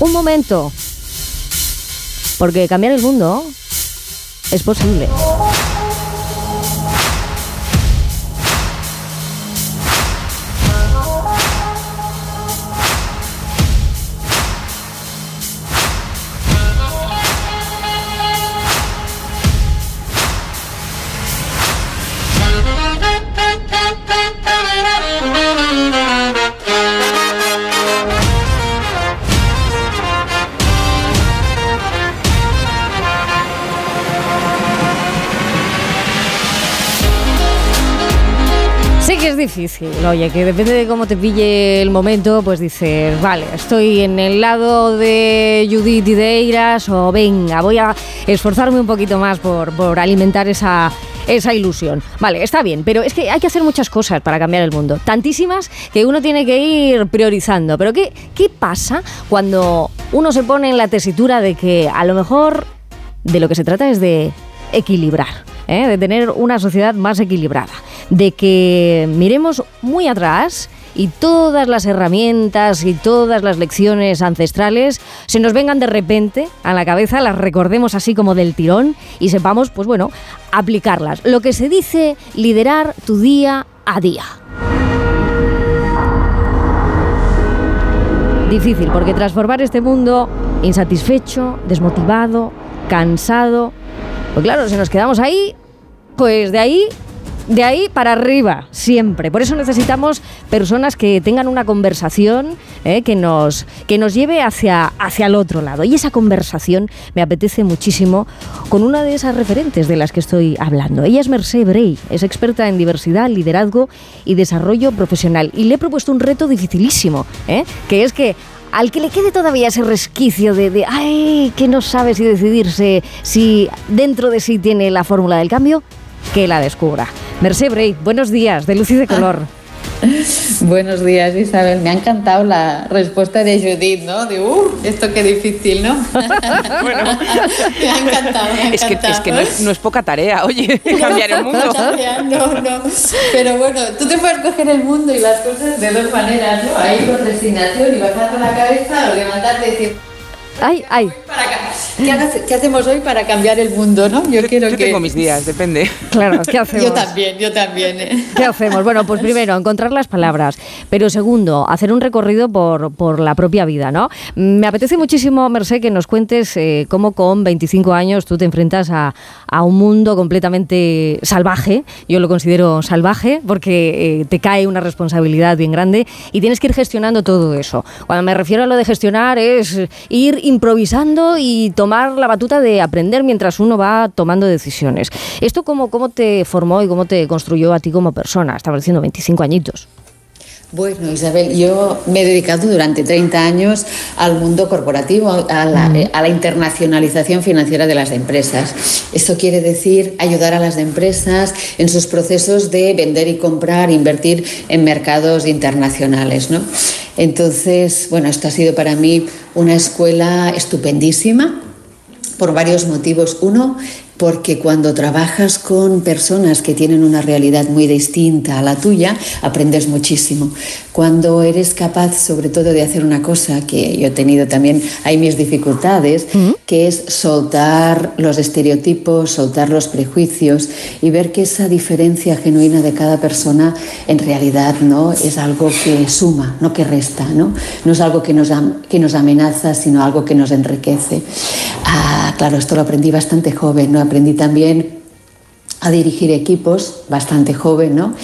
un momento, porque cambiar el mundo es posible. Oye, que depende de cómo te pille el momento, pues dices, vale, estoy en el lado de Judith y de Eiras, o venga, voy a esforzarme un poquito más por, por alimentar esa, esa ilusión. Vale, está bien, pero es que hay que hacer muchas cosas para cambiar el mundo. Tantísimas que uno tiene que ir priorizando. Pero ¿qué, qué pasa cuando uno se pone en la tesitura de que a lo mejor de lo que se trata es de equilibrar? ¿Eh? de tener una sociedad más equilibrada, de que miremos muy atrás y todas las herramientas y todas las lecciones ancestrales se nos vengan de repente a la cabeza, las recordemos así como del tirón y sepamos, pues bueno, aplicarlas. Lo que se dice liderar tu día a día. Difícil, porque transformar este mundo insatisfecho, desmotivado, cansado, pues claro, si nos quedamos ahí, pues de ahí de ahí para arriba, siempre. Por eso necesitamos personas que tengan una conversación eh, que, nos, que nos lleve hacia, hacia el otro lado. Y esa conversación me apetece muchísimo con una de esas referentes de las que estoy hablando. Ella es Mercé Bray, es experta en diversidad, liderazgo y desarrollo profesional. Y le he propuesto un reto dificilísimo, eh, que es que al que le quede todavía ese resquicio de, de, ay, que no sabe si decidirse, si dentro de sí tiene la fórmula del cambio, que la descubra. Mercé Bray, buenos días, de luz y de color. Buenos días, Isabel. Me ha encantado la respuesta de Judith, ¿no? De, uh, esto qué difícil, ¿no? bueno, me ha encantado. Me ha es, que, es que no es, no es, poca tarea, oye, cambiar el mundo. No, no. Pero bueno, tú te puedes coger el mundo y las cosas de dos maneras, ¿no? Ahí con resignación y bajando la cabeza o levantarte y decir. Ay, ay. ¿Qué, hacemos hoy para cambiar el mundo, no? Yo, quiero yo que... tengo mis días, depende. Claro, ¿qué hacemos? Yo también, yo también. ¿eh? ¿Qué hacemos? Bueno, pues primero, encontrar las palabras. Pero segundo, hacer un recorrido por, por la propia vida, ¿no? Me apetece muchísimo, Merced, que nos cuentes eh, cómo con 25 años tú te enfrentas a, a, un mundo completamente salvaje. Yo lo considero salvaje porque eh, te cae una responsabilidad bien grande y tienes que ir gestionando todo eso. Cuando me refiero a lo de gestionar es ir improvisando y tomar la batuta de aprender mientras uno va tomando decisiones. ¿Esto cómo, cómo te formó y cómo te construyó a ti como persona? Estaba diciendo 25 añitos. Bueno, Isabel, yo me he dedicado durante 30 años al mundo corporativo, a la, a la, internacionalización financiera de las empresas. Esto quiere decir ayudar a las empresas en sus procesos de vender y comprar, invertir en mercados internacionales. ¿no? Entonces, bueno, esto ha sido para mí una escuela estupendísima por varios motivos. Uno, porque cuando trabajas con personas que tienen una realidad muy distinta a la tuya, aprendes muchísimo. Cuando eres capaz, sobre todo, de hacer una cosa que yo he tenido también, hay mis dificultades, uh -huh. que es soltar los estereotipos, soltar los prejuicios y ver que esa diferencia genuina de cada persona en realidad no es algo que suma, no que resta, no, no es algo que nos, que nos amenaza, sino algo que nos enriquece. Ah, claro, esto lo aprendí bastante joven, ¿no? Aprendí también a dirigir equipos bastante joven, ¿no?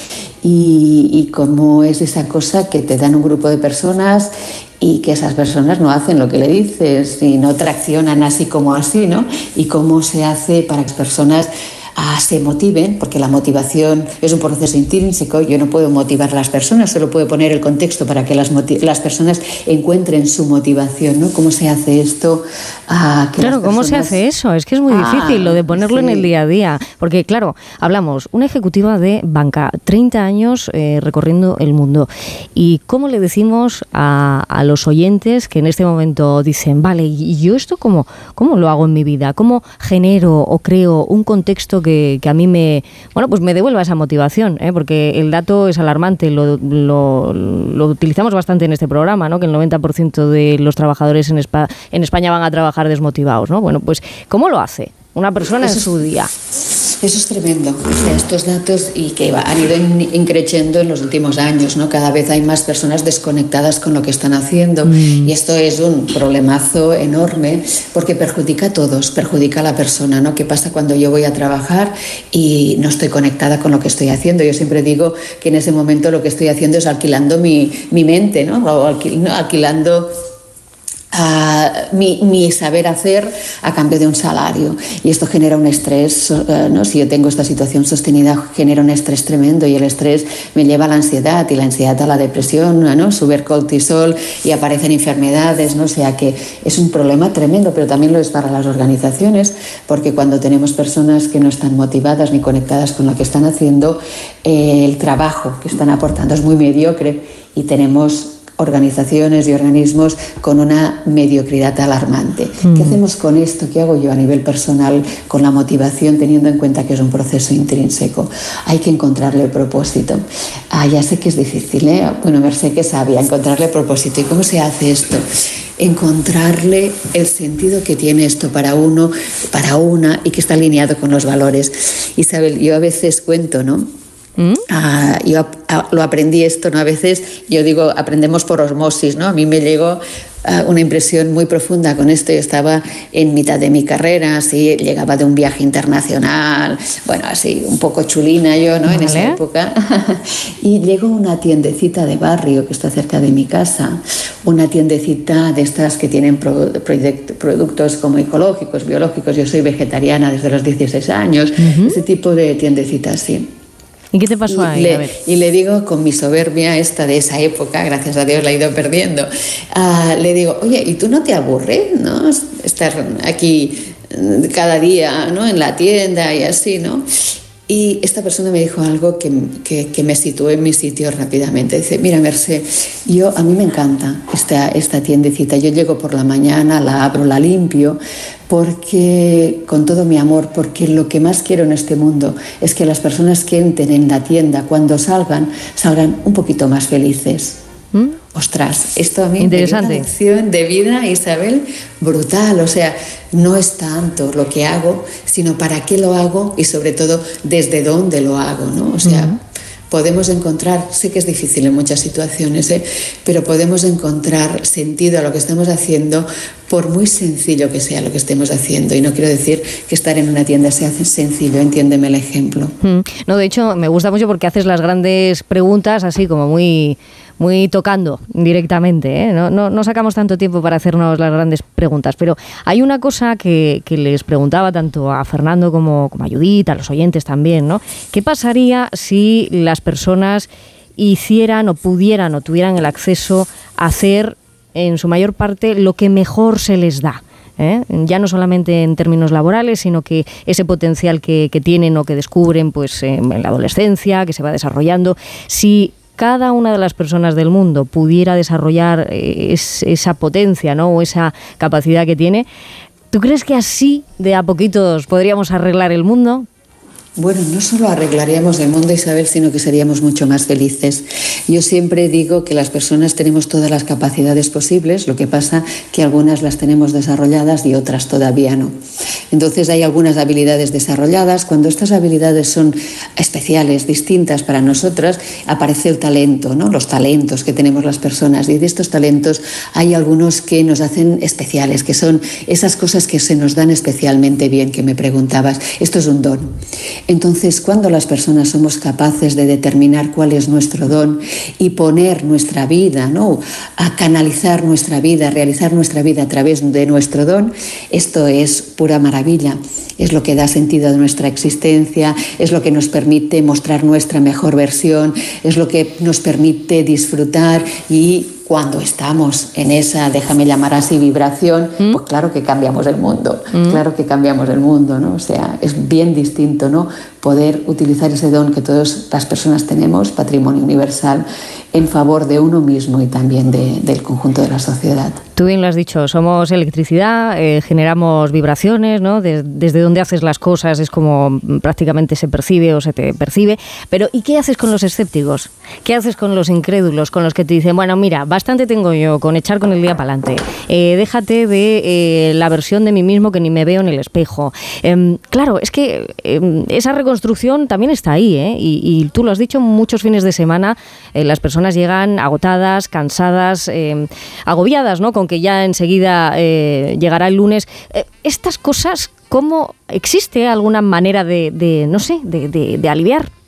Y, cómo es esa cosa que te dan un grupo de personas y que esas personas no hacen lo que le dices y no traccionan así como así, ¿no? Y cómo se hace para que las personas se motiven, porque la motivación es un proceso intrínseco, yo no puedo motivar a las personas, solo puedo poner el contexto para que las, las personas encuentren su motivación, ¿no? ¿Cómo se hace esto? Ah, claro, ¿cómo se hace eso? Es que es muy ah, difícil lo de ponerlo sí. en el día a día, porque claro, hablamos, una ejecutiva de banca, 30 años eh, recorriendo el mundo, y ¿cómo le decimos a, a, los oyentes que en este momento dicen, vale, ¿y yo esto cómo, cómo lo hago en mi vida? ¿Cómo genero o creo un contexto que que, a mí me, bueno, pues me devuelva esa motivación, ¿eh? porque el dato es alarmante, lo, lo, utilizamos bastante en este programa, ¿no? que el 90% de los trabajadores en, en España van a trabajar desmotivados. ¿no? Bueno, pues ¿cómo lo hace una persona en su día? Eso es tremendo. estos datos y que han ido increciendo en los últimos años, ¿no? Cada vez hay más personas desconectadas con lo que están haciendo mm. y esto es un problemazo enorme porque perjudica a todos, perjudica a la persona, ¿no? ¿Qué pasa cuando yo voy a trabajar y no estoy conectada con lo que estoy haciendo? Yo siempre digo que en ese momento lo que estoy haciendo es alquilando mi, mi mente, ¿no? O alquilando mi, saber hacer a cambio de un salario. Y esto genera un estrés, eh, ¿no? si yo tengo esta situación sostenida, genera un estrés tremendo y el estrés me lleva a la ansiedad y la ansiedad a la depresión, ¿no? sube el cortisol y aparecen enfermedades, ¿no? o sea que es un problema tremendo, pero también lo es para las organizaciones, porque cuando tenemos personas que no están motivadas ni conectadas con lo que están haciendo, eh, el trabajo que están aportando es muy mediocre y tenemos organizaciones y organismos con una mediocridad alarmante. ¿Qué mm. hacemos con esto? ¿Qué hago yo a nivel personal con la motivación teniendo en cuenta que es un proceso intrínseco? Hay que encontrarle el propósito. Ah, ya sé que es difícil, ¿eh? Bueno, me sé que sabía encontrarle el propósito. ¿Y cómo se hace esto? encontrarle el sentido que tiene esto para uno, para una y que está alineado con los valores. Isabel, yo a veces cuento, ¿no? ¿Mm? Ah, yo lo aprendí esto, ¿no? A veces yo digo, aprendemos por osmosis, ¿no? A mí me llegó ah, una impresión muy profunda con esto. Yo estaba en mitad de mi carrera, así, llegaba de un viaje internacional, bueno, así, un poco chulina yo, ¿no? En esa época. y llegó una tiendecita de barrio que está cerca de mi casa, una tiendecita de estas que tienen productos como ecológicos, biológicos. Yo soy vegetariana desde los 16 años, ese tipo de tiendecitas, sí. ¿Y qué te pasó ahí? Le, y le digo con mi soberbia esta de esa época, gracias a Dios la he ido perdiendo, ah, le digo, oye, ¿y tú no te aburres, no? Estar aquí mm, cada día, ¿no? En la tienda y así, ¿no? Y esta persona me dijo algo que, que, me situó en mi sitio rápidamente. Dice, mira, Mercé, yo, a mí me encanta esta, esta tiendecita. Yo llego por la mañana, la abro, la limpio, porque con todo mi amor, porque lo que más quiero en este mundo es que las personas que entren en la tienda, cuando salgan, salgan un poquito más felices. ¿Mm? Ostras, esto a mí me da una lección de vida, Isabel, brutal. O sea, no es tanto lo que hago, sino para qué lo hago y sobre todo desde dónde lo hago, ¿no? O sea, podemos encontrar, sé que es difícil en muchas situaciones, ¿eh? pero podemos encontrar sentido a lo que estamos haciendo por muy sencillo que sea lo que estemos haciendo. Y no quiero decir que estar en una tienda sea sencillo, entiéndeme el ejemplo. Mm. No, de hecho, me gusta mucho porque haces las grandes preguntas así como muy muy tocando directamente. ¿eh? No, no, sacamos tanto tiempo para hacernos las grandes preguntas, pero hay una cosa que, les preguntaba tanto a Fernando como, como, a Judith, a los oyentes también, ¿no? ¿Qué pasaría si las personas hicieran o pudieran o tuvieran el acceso a hacer en su mayor parte lo que mejor se les da? ¿eh? ya no solamente en términos laborales, sino que ese potencial que, tienen o que descubren pues, en la adolescencia, que se va desarrollando, si cada una de las personas del mundo pudiera desarrollar eh, esa potencia ¿no? o esa capacidad que tiene, ¿tú crees que así de a poquitos podríamos arreglar el mundo? Bueno, no solo arreglaríamos el mundo, Isabel, sino que seríamos mucho más felices. Yo siempre digo que las personas tenemos todas las capacidades posibles, lo que pasa que algunas las tenemos desarrolladas y otras todavía no. Entonces hay algunas habilidades desarrolladas. Cuando estas habilidades son especiales, distintas para nosotras, aparece el talento, ¿no? los talentos que tenemos las personas. Y de estos talentos hay algunos que nos hacen especiales, que son esas cosas que se nos dan especialmente bien, que me preguntabas. Esto es un don. Entonces, cuando las personas somos capaces de determinar cuál es nuestro don y poner nuestra vida, ¿no? a canalizar nuestra vida, a realizar nuestra vida a través de nuestro don, esto es pura maravilla. Es lo que da sentido a nuestra existencia, es lo que nos permite mostrar nuestra mejor versión, es lo que nos permite disfrutar y cuando estamos en esa, déjame llamar así, vibración, ¿Mm? pues claro que cambiamos el mundo, ¿Mm? claro que cambiamos el mundo, ¿no? O sea, es bien distinto, ¿no? Poder utilizar ese don que todas las personas tenemos, patrimonio universal, en favor de uno mismo y también del conjunto de la sociedad. Tú bien lo has dicho, somos electricidad, eh, generamos vibraciones, ¿no? desde donde haces las cosas es como prácticamente se percibe o se te percibe. Pero ¿y qué haces con los escépticos? ¿Qué haces con los incrédulos, con los que te dicen, bueno, mira, bastante tengo yo con echar con el día para adelante, eh, déjate de eh, la versión de mí mismo que ni me veo en el espejo? Em, claro, es que em, esa reconstrucción también está ahí, y, y, tú lo has dicho, muchos fines de semana las personas llegan agotadas, cansadas, em, agobiadas, ¿no? Con que ya enseguida eh, llegará el lunes. Eh, estas cosas, ¿cómo existe alguna manera de, no sé, de aliviar?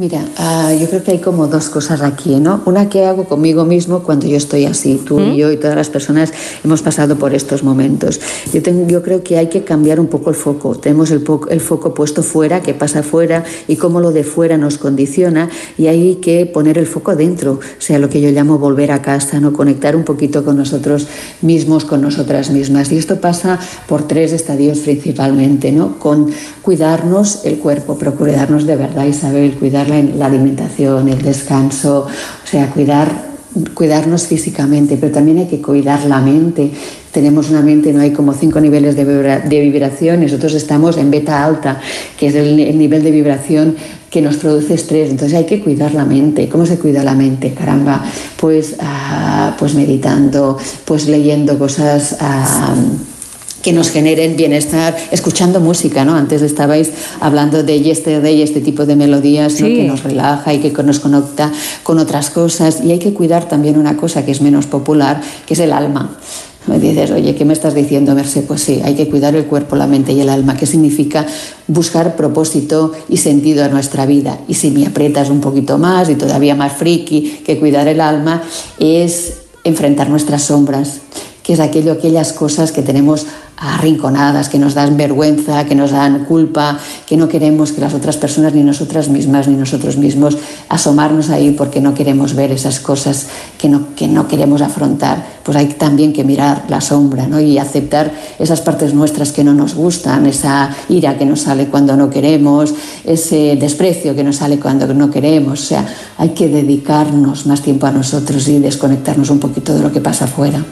Mira, ah, yo creo que hay como dos cosas aquí, ¿no? Una que hago conmigo mismo cuando yo estoy así. Tú y yo y todas las personas hemos pasado por estos momentos. Yo, tengo, yo creo que hay que cambiar un poco el foco. Tenemos el, el foco puesto fuera, que pasa fuera y cómo lo de fuera nos condiciona y hay que poner el foco dentro, o sea, lo que yo llamo volver a casa, ¿no? Conectar un poquito con nosotros mismos, con nosotras mismas. Y esto pasa por tres estadios principalmente, ¿no? Con cuidarnos el cuerpo, pero cuidarnos de verdad, Isabel, cuidar la, alimentación, el descanso, o sea, cuidar cuidarnos físicamente, pero también hay que cuidar la mente. Tenemos una mente, no hay como cinco niveles de, de vibración, nosotros estamos en beta alta, que es el, nivel de vibración que nos produce estrés. Entonces hay que cuidar la mente. ¿Cómo se cuida la mente? Caramba, pues, ah, pues meditando, pues leyendo cosas. Ah, que nos generen bienestar, escuchando música, ¿no? Antes estabais hablando de yesterday, este tipo de melodías que nos relaja y que nos conecta con otras cosas. Y hay que cuidar también una cosa que es menos popular, que es el alma. Me dices, oye, ¿qué me estás diciendo, Merced? Pues sí, hay que cuidar el cuerpo, la mente y el alma. ¿Qué significa buscar propósito y sentido a nuestra vida? Y si me aprietas un poquito más y todavía más friki que cuidar el alma, es enfrentar nuestras sombras, que es aquello, aquellas cosas que tenemos arrinconadas, que nos dan vergüenza, que nos dan culpa, que no queremos que las otras personas, ni nosotras mismas, ni nosotros mismos, asomarnos ahí porque no queremos ver esas cosas que no, que no queremos afrontar. Pues hay también que mirar la sombra ¿no? y aceptar esas partes nuestras que no nos gustan, esa ira que nos sale cuando no queremos, ese desprecio que nos sale cuando no queremos. O sea, hay que dedicarnos más tiempo a nosotros y desconectarnos un poquito de lo que pasa afuera.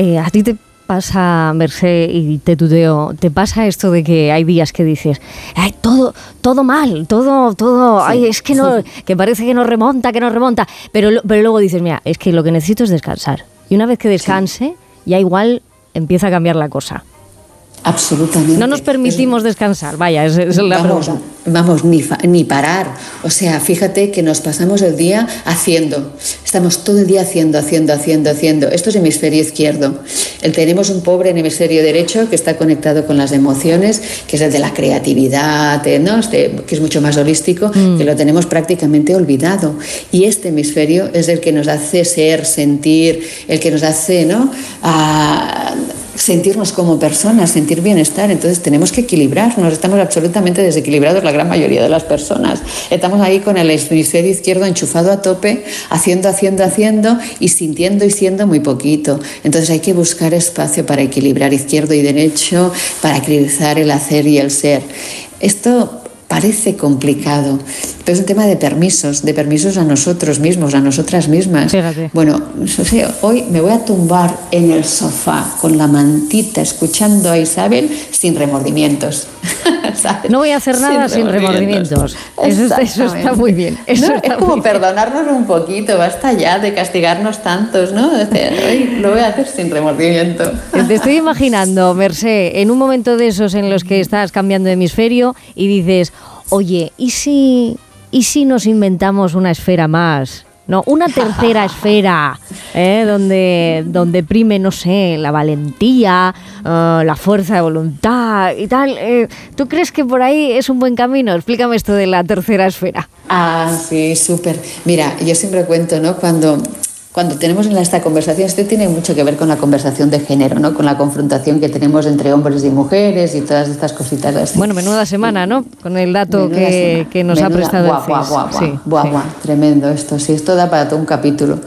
Eh, ¿A ti te pasa, Merced, y te tuteo, te pasa esto de que hay días que dices, ay, todo, todo mal, todo, todo, ay, es que no, que parece que no remonta, que no remonta, pero, pero luego dices, mira, es que lo que necesito es descansar. Y una vez que descanse, ya igual empieza a cambiar la cosa. Absolutamente. No nos permitimos descansar, vaya, es, es la vamos, Vamos, ni, ni parar. O sea, fíjate que nos pasamos el día haciendo. Estamos todo el día haciendo, haciendo, haciendo, haciendo. Esto es hemisferio izquierdo. El, tenemos un pobre en hemisferio derecho que está conectado con las emociones, que es el de la creatividad, eh, ¿no? Este, que es mucho más holístico, mm. que lo tenemos prácticamente olvidado. Y este hemisferio es el que nos hace ser, sentir, el que nos hace, ¿no? A, sentirnos como personas, sentir bienestar. Entonces tenemos que equilibrarnos. Estamos absolutamente desequilibrados la gran mayoría de las personas. Estamos ahí con el hemisferio izquierdo enchufado a tope, haciendo, haciendo, haciendo y sintiendo y siendo muy poquito. Entonces hay que buscar espacio para equilibrar izquierdo y derecho, para equilibrar el hacer y el ser. Esto parece complicado, pero es un tema de permisos, de permisos a nosotros mismos, a nosotras mismas. Bueno, hoy me voy a tumbar en el sofá con la mantita escuchando a Isabel sin remordimientos. No voy a hacer nada sin remordimientos. Eso, está muy bien. es como perdonarnos un poquito, basta ya de castigarnos tantos, ¿no? lo voy a hacer sin remordimiento. Te estoy imaginando, Mercé, en un momento de esos en los que estás cambiando de hemisferio y dices, oye, ¿y si, ¿y si nos inventamos una esfera más? No, una tercera esfera, ¿eh? donde, donde prime, no sé, la valentía, eh, la fuerza de voluntad y tal. Eh, ¿Tú crees que por ahí es un buen camino? Explícame esto de la tercera esfera. Ah, sí, súper. Mira, yo siempre cuento, ¿no? Cuando cuando tenemos en esta conversación, esto tiene mucho que ver con la conversación de género, ¿no? Con la confrontación que tenemos entre hombres y mujeres y todas estas cositas así. Bueno, menuda semana, ¿no? Con el dato que, nos ha prestado guau, el guau, guau, sí, tremendo esto, sí, esto da para todo un capítulo.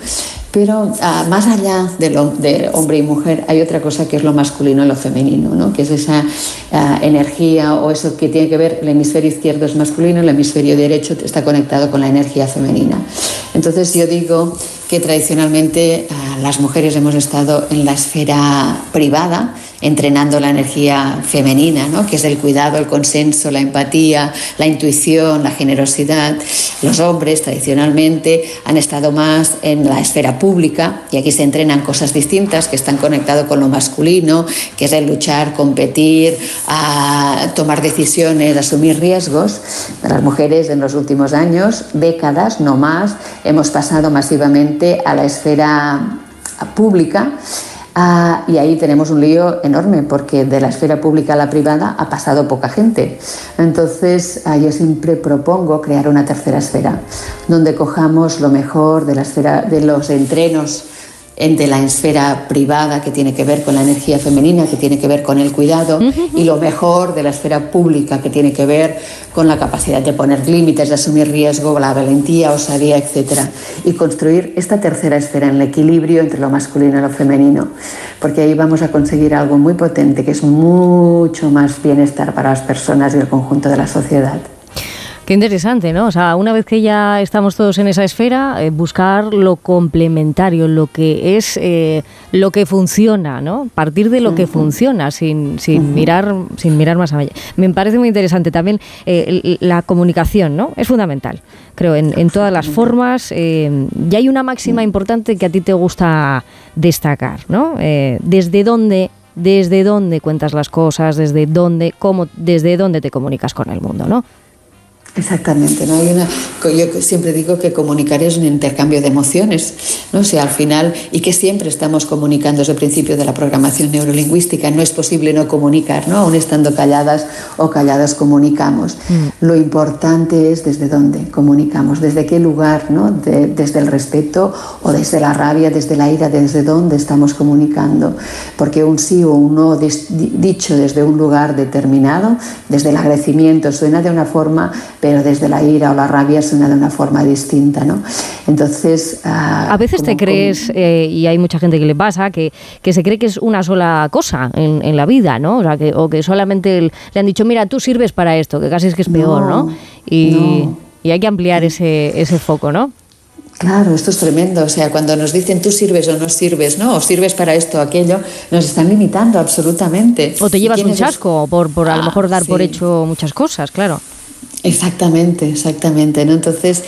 Pero ah, más allá de, lo, de, hombre y mujer hay otra cosa que es lo masculino y lo femenino, ¿no? que es esa ah, energía o eso que tiene que ver, el hemisferio izquierdo es masculino, el hemisferio derecho está conectado con la energía femenina. Entonces yo digo que tradicionalmente ah, las mujeres hemos estado en la esfera privada, entrenando la energía femenina, ¿no? que es el cuidado, el consenso, la empatía, la intuición, la generosidad. Los hombres tradicionalmente han estado más en la esfera pública y aquí se entrenan cosas distintas que están conectadas con lo masculino, que es el luchar, competir, tomar decisiones, asumir riesgos. Las mujeres en los últimos años, décadas, no más, hemos pasado masivamente a la esfera pública Ah, y ahí tenemos un lío enorme porque de la esfera pública a la privada ha pasado poca gente. Entonces ah, yo siempre propongo crear una tercera esfera donde cojamos lo mejor de la esfera de los entrenos entre la esfera privada que tiene que ver con la energía femenina, que tiene que ver con el cuidado, y lo mejor de la esfera pública que tiene que ver con la capacidad de poner límites, de asumir riesgo, la valentía, osadía, etc. Y construir esta tercera esfera en el equilibrio entre lo masculino y lo femenino, porque ahí vamos a conseguir algo muy potente, que es mucho más bienestar para las personas y el conjunto de la sociedad. Qué interesante, ¿no? O sea, una vez que ya estamos todos en esa esfera, eh, buscar lo complementario, lo que es eh, lo que funciona, ¿no? Partir de lo que funciona, sin, sin mirar, sin mirar más allá. Me parece muy interesante también eh, la comunicación, ¿no? Es fundamental, creo, en, en todas las formas. y hay una máxima importante que a ti te gusta destacar, ¿no? desde dónde desde dónde cuentas las cosas, desde dónde, cómo, desde dónde te comunicas con el mundo, ¿no? Exactamente, ¿no? Hay una, yo siempre digo que comunicar es un intercambio de emociones, ¿no? O sea, al final, y que siempre estamos comunicando desde el principio de la programación neurolingüística, no es posible no comunicar, ¿no? Aún estando calladas o calladas comunicamos. Mm. Lo importante es desde dónde comunicamos, desde qué lugar, ¿no? desde el respeto o desde la rabia, desde la ira, desde dónde estamos comunicando. Porque un sí o un no dicho desde un lugar determinado, desde el agradecimiento, suena de una forma pero desde la ira o la rabia suena de una forma distinta, ¿no? Entonces... Ah, a veces te crees, eh, y hay mucha gente que le pasa, que, que se cree que es una sola cosa en, en la vida, ¿no? O, sea, que, o que solamente le han dicho, mira, tú sirves para esto, que casi es que es peor, ¿no? Y, y hay que ampliar ese, ese foco, ¿no? Claro, esto es tremendo. O sea, cuando nos dicen tú sirves o no sirves, ¿no? O sirves para esto o aquello, nos están limitando absolutamente. O te llevas un chasco por, por a lo mejor dar por hecho muchas cosas, claro. Exactamente, exactamente. ¿no? Entonces,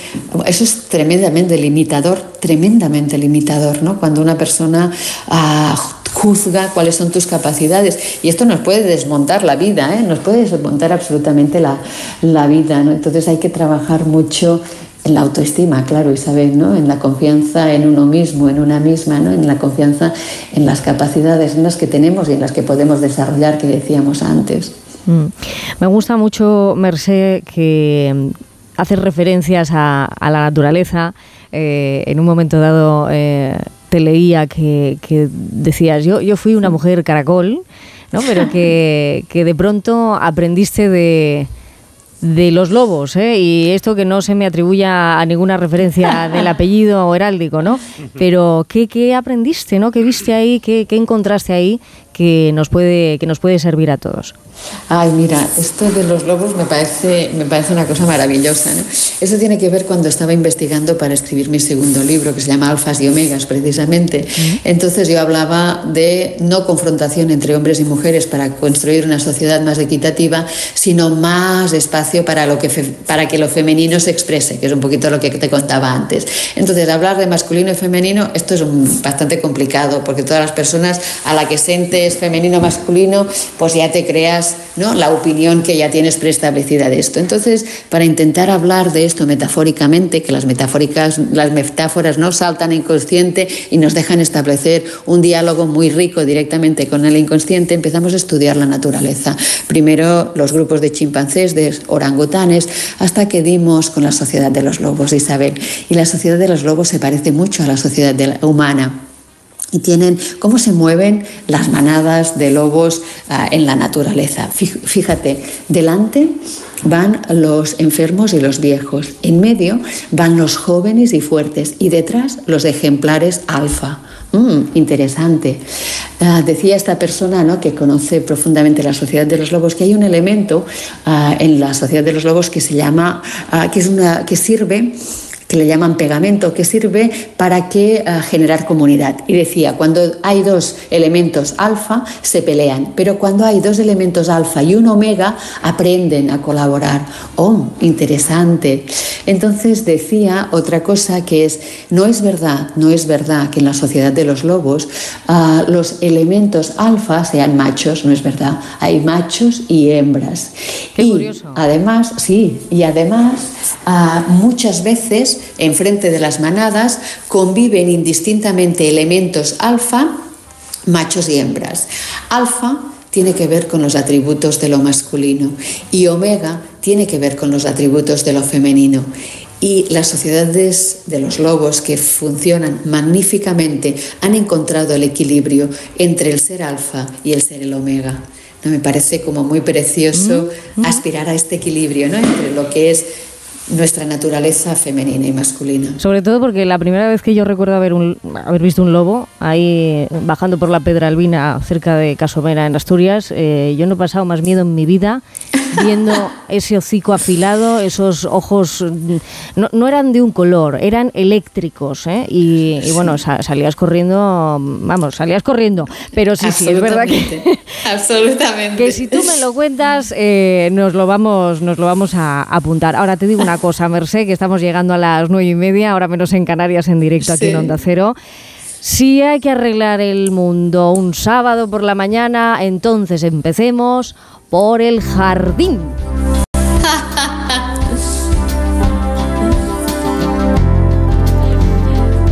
eso es tremendamente limitador, tremendamente limitador, ¿no? Cuando una persona ah, juzga cuáles son tus capacidades. Y esto nos puede desmontar la vida, ¿eh? nos puede desmontar absolutamente la, la vida. ¿no? Entonces hay que trabajar mucho en la autoestima, claro, Isabel, ¿no? En la confianza en uno mismo, en una misma, ¿no? En la confianza en las capacidades en las que tenemos y en las que podemos desarrollar, que decíamos antes. Mm. Me gusta mucho, Mercé, que mm, haces referencias a, la naturaleza. Eh, en un momento dado eh, te leía que, decías, yo, yo fui una mujer caracol, ¿no? pero que, que de pronto aprendiste de, de los lobos, ¿eh? y esto que no se me atribuya a ninguna referencia del apellido o heráldico, ¿no? Pero ¿qué, qué aprendiste, ¿no? ¿Qué viste ahí? ¿Qué, ¿Qué, encontraste ahí que nos puede, que nos puede servir a todos? Ay, mira, esto de los lobos me parece, me parece una cosa maravillosa. ¿no? Eso tiene que ver cuando estaba investigando para escribir mi segundo libro, que se llama Alfas y Omegas, precisamente. Entonces yo hablaba de no confrontación entre hombres y mujeres para construir una sociedad más equitativa, sino más espacio para, lo que para que lo femenino se exprese, que es un poquito lo que te contaba antes. Entonces, hablar de masculino y femenino, esto es bastante complicado, porque todas las personas a la que sientes femenino masculino, pues ya te creas ¿no? la opinión que ya tienes preestablecida de esto. Entonces, para intentar hablar de esto metafóricamente, que las, metafóricas, las metáforas no saltan inconsciente y nos dejan establecer un diálogo muy rico directamente con el inconsciente, empezamos a estudiar la naturaleza. Primero los grupos de chimpancés, de orangutanes, hasta que dimos con la sociedad de los lobos, Isabel. Y la sociedad de los lobos se parece mucho a la sociedad humana y tienen cómo se mueven las manadas de lobos ah, en la naturaleza. Fíjate, delante van los enfermos y los viejos. En medio van los jóvenes y fuertes y detrás los ejemplares alfa. Mm, interesante. Ah, decía esta persona ¿no? que conoce profundamente la sociedad de los lobos que hay un elemento ah, en la sociedad de los lobos que se llama, que, es una, que sirve que le llaman pegamento, que sirve para que, eh, generar comunidad. Y decía, cuando hay dos elementos alfa, se pelean, pero cuando hay dos elementos alfa y un omega, aprenden a colaborar. Oh, interesante. Entonces decía otra cosa que es, no es verdad, no es verdad que en la sociedad de los lobos ah, los elementos alfa sean machos, no es verdad. Hay machos y hembras. Qué curioso. Además, sí, y además ah, muchas veces enfrente de las manadas conviven indistintamente elementos alfa, machos y hembras. Alfa tiene que ver con los atributos de lo masculino y omega tiene que ver con los atributos de lo femenino. Y las sociedades de los lobos que funcionan magníficamente han encontrado el equilibrio entre el ser alfa y el ser el omega. ¿No? Me parece como muy precioso mm, mm. aspirar a este equilibrio ¿no? entre lo que es nuestra naturaleza femenina y masculina. Sobre todo porque la primera vez que yo recuerdo haber, un, haber visto un lobo ahí bajando por la Pedralbina cerca de Casomera en Asturias, eh, yo no he pasado más miedo en mi vida viendo ese hocico afilado, esos ojos no, no eran de un color, eran eléctricos, ¿eh? y, bueno, salías corriendo, vamos, salías corriendo, pero sí, sí, es verdad que absolutamente. Que si tú me lo cuentas eh, nos lo vamos, nos lo vamos a apuntar. Ahora te digo una cosa, Merced, que estamos llegando a las nueve y media, ahora menos en Canarias en directo aquí en Onda Cero. Si hay que arreglar el mundo. Un sábado por la mañana, entonces empecemos por el jardín.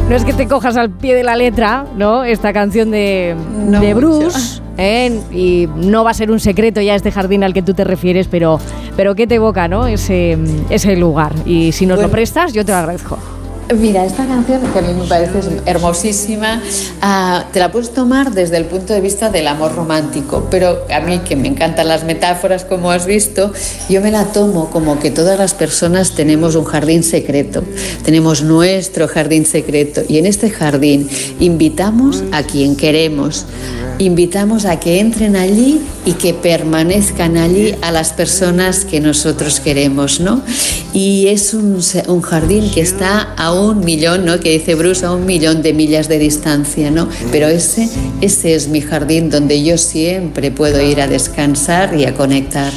No es que te cojas al pie de la letra, ¿no? Esta canción de, de Bruce. ¿eh? Y no va a ser un secreto ya este jardín al que tú te refieres, pero, pero ¿qué te evoca, ¿no? Ese, ese lugar. Y si nos lo prestas, yo te lo agradezco. Mira, esta canción que a mí me parece hermosísima, ah, te la puedes tomar desde el punto de vista del amor romántico, pero a mí que me encantan las metáforas como has visto, yo me la tomo como que todas las personas tenemos un jardín secreto, tenemos nuestro jardín secreto y en este jardín invitamos a quien queremos, invitamos a que entren allí y que permanezcan allí a las personas que nosotros queremos, ¿no? Y es un, jardín que está a un millón, ¿no? Que dice Bruce, a un millón de millas de distancia, ¿no? Pero ese, ese es mi jardín donde yo siempre puedo ir a descansar y a conectar.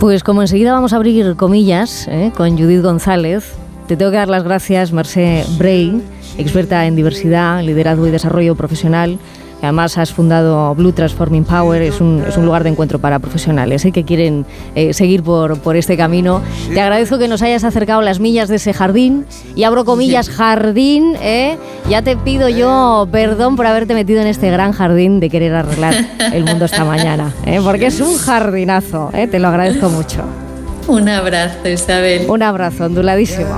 Pues como enseguida vamos a abrir comillas ¿eh? con Judith González, te tengo que dar las gracias, Marcé Bray, experta en diversidad, liderazgo y desarrollo profesional Además, has fundado Blue Transforming Power, es un, es un lugar de encuentro para profesionales ¿eh? que quieren eh, seguir por, por este camino. Te agradezco que nos hayas acercado las millas de ese jardín y abro comillas, jardín. ¿eh? Ya te pido yo perdón por haberte metido en este gran jardín de querer arreglar el mundo esta mañana, ¿eh? porque es un jardinazo. ¿eh? Te lo agradezco mucho. Un abrazo, Isabel. Un abrazo, onduladísimo.